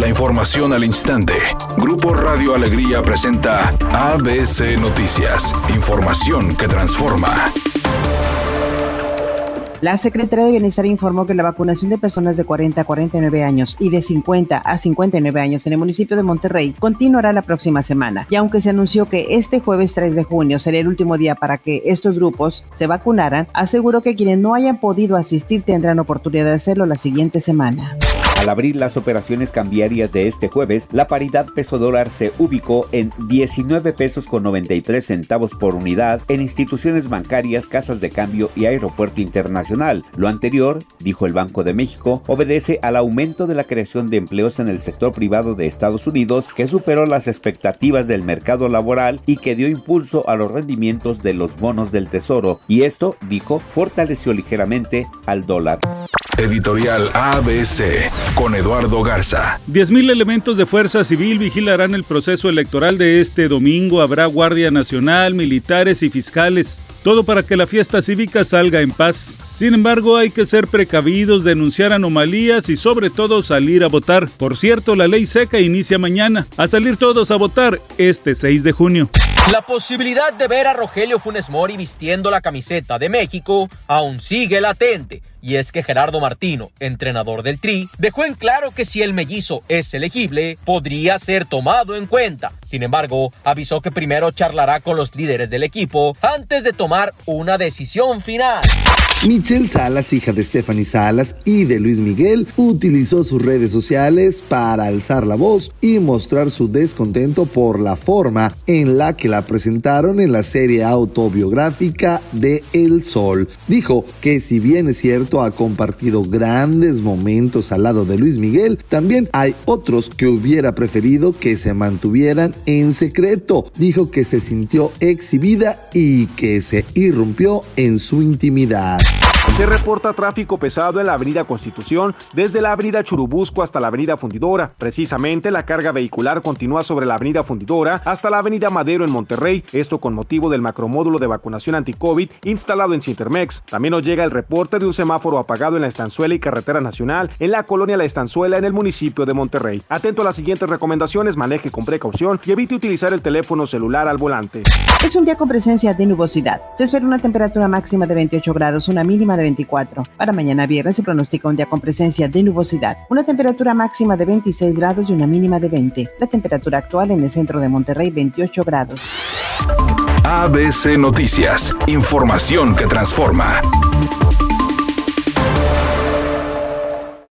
La información al instante. Grupo Radio Alegría presenta ABC Noticias. Información que transforma. La Secretaría de Bienestar informó que la vacunación de personas de 40 a 49 años y de 50 a 59 años en el municipio de Monterrey continuará la próxima semana. Y aunque se anunció que este jueves 3 de junio sería el último día para que estos grupos se vacunaran, aseguró que quienes no hayan podido asistir tendrán oportunidad de hacerlo la siguiente semana. Al abrir las operaciones cambiarias de este jueves, la paridad peso dólar se ubicó en 19 pesos con 93 centavos por unidad en instituciones bancarias, casas de cambio y aeropuerto internacional. Lo anterior, dijo el Banco de México, obedece al aumento de la creación de empleos en el sector privado de Estados Unidos que superó las expectativas del mercado laboral y que dio impulso a los rendimientos de los bonos del Tesoro. Y esto, dijo, fortaleció ligeramente al dólar. Editorial ABC con Eduardo Garza. 10.000 elementos de fuerza civil vigilarán el proceso electoral de este domingo. Habrá Guardia Nacional, militares y fiscales. Todo para que la fiesta cívica salga en paz. Sin embargo, hay que ser precavidos, denunciar anomalías y sobre todo salir a votar. Por cierto, la ley seca inicia mañana. A salir todos a votar este 6 de junio. La posibilidad de ver a Rogelio Funes Mori vistiendo la camiseta de México aún sigue latente. Y es que Gerardo Martino, entrenador del Tri, dejó en claro que si el mellizo es elegible, podría ser tomado en cuenta. Sin embargo, avisó que primero charlará con los líderes del equipo antes de tomar una decisión final. Michelle Salas, hija de Stephanie Salas y de Luis Miguel, utilizó sus redes sociales para alzar la voz y mostrar su descontento por la forma en la que la presentaron en la serie autobiográfica de El Sol. Dijo que si bien es cierto ha compartido grandes momentos al lado de Luis Miguel, también hay otros que hubiera preferido que se mantuvieran en secreto. Dijo que se sintió exhibida y que se irrumpió en su intimidad. Se reporta tráfico pesado en la avenida Constitución desde la avenida Churubusco hasta la avenida Fundidora. Precisamente la carga vehicular continúa sobre la avenida Fundidora hasta la avenida Madero en Monterrey, esto con motivo del macromódulo de vacunación anti-COVID instalado en Cintermex. También nos llega el reporte de un semáforo apagado en la Estanzuela y Carretera Nacional en la colonia La Estanzuela en el municipio de Monterrey. Atento a las siguientes recomendaciones, maneje con precaución y evite utilizar el teléfono celular al volante. Es un día con presencia de nubosidad. Se espera una temperatura máxima de 28 grados, una mínima de 24. Para mañana viernes se pronostica un día con presencia de nubosidad, una temperatura máxima de 26 grados y una mínima de 20. La temperatura actual en el centro de Monterrey 28 grados. ABC Noticias, información que transforma.